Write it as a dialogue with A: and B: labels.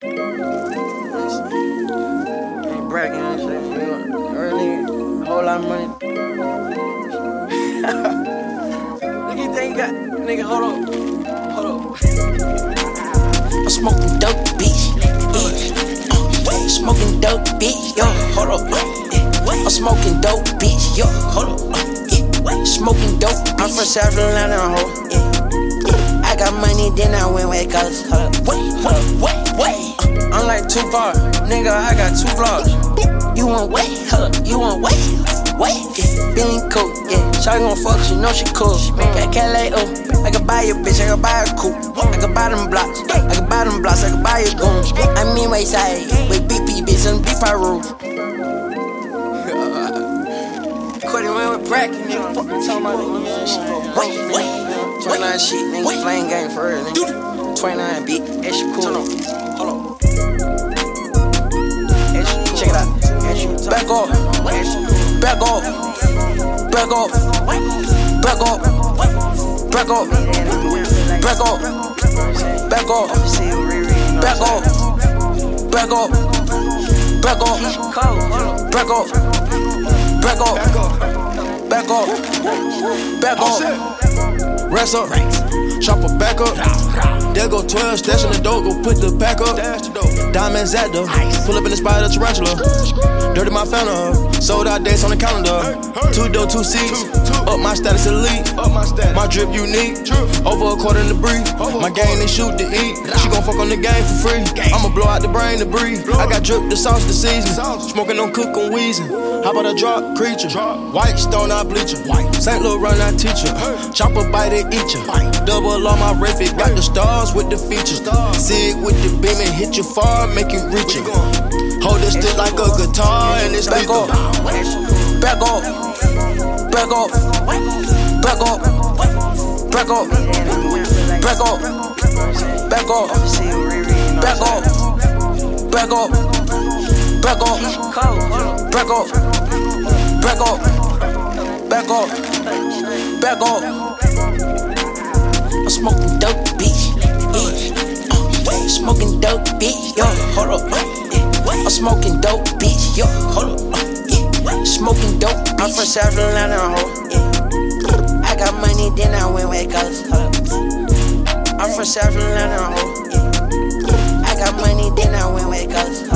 A: Ain't bragging and shit. You know, earning a whole lot of money. Look you think you got, nigga. Hold on, hold on.
B: I'm smoking dope, bitch. Yeah. Uh, smoking dope, bitch. Yo, hold up. Uh. I'm smoking dope, bitch. Yo, hold up. Uh, yeah. Smoking dope.
A: I'm from South Carolina, ho.
B: Yeah. I got money, then I went way cause hold up. Wait, wait, wait, wait.
A: I'm like Tupac, nigga. I got two vlogs.
B: You want wait, hold up. You want wait, wait. Yeah. Feeling cool, yeah.
A: Shawty gon' fuck, she know she cool.
B: That Calais, oh.
A: I can buy you, bitch. I can buy a coupe. I can buy them blocks. I can buy them blocks. I can buy you goons.
B: I mean, wayside with BP, bitch, on beef I rule.
A: Quitting with bracket, nigga. Fuck talking about, nigga.
B: Wait, wait,
A: 29 sheet, nigga. Flame game for real, nigga. 29 beat. Extra cool.
B: Hold on, hold on. Check it out. Back off. Back off. Back off. Back off. Back off. Back off. Back off. Back off. Back off. Back off. Back off. Back off. Back off. Back off.
C: Rest up, chop a back up. There go 12, stash in the dope, go put the pack up. Diamonds at the, pull up in the spider tarantula. Dirty my fountain, sold out dates on the calendar. Two door, two seats, up my status elite. My drip unique, over a quarter in the brief. My game, they shoot to eat. She gon' fuck on the game for free. I'ma blow out the brain to breathe. I got drip, the sauce, the season. Smoking on cook on wheezing. How about a drop creature? White stone, I bleach St. Laurent, I teach her. Chopper bite it, eat ya. Double on my ref, it got the stars with the features. Sig with the beam and hit you far, make you reach it. Hold it still like a guitar and it's
B: Back off. Back off. Back off. Back off. Back off. Back off. Back off. Back off. Back off. Back off. Back off. Back off. Back off. Back off. Smoking dope, bitch. Yeah. Uh, smoking dope, bitch. Yo, hold up. Uh, yeah. I'm smoking dope, bitch. Yo, hold up. Uh, yeah. Smoking dope, bitch.
A: I'm from South Carolina, ho.
B: Yeah. I got money, then I went hold up.
A: I'm from South Carolina, ho.
B: I got money, then I went hold up.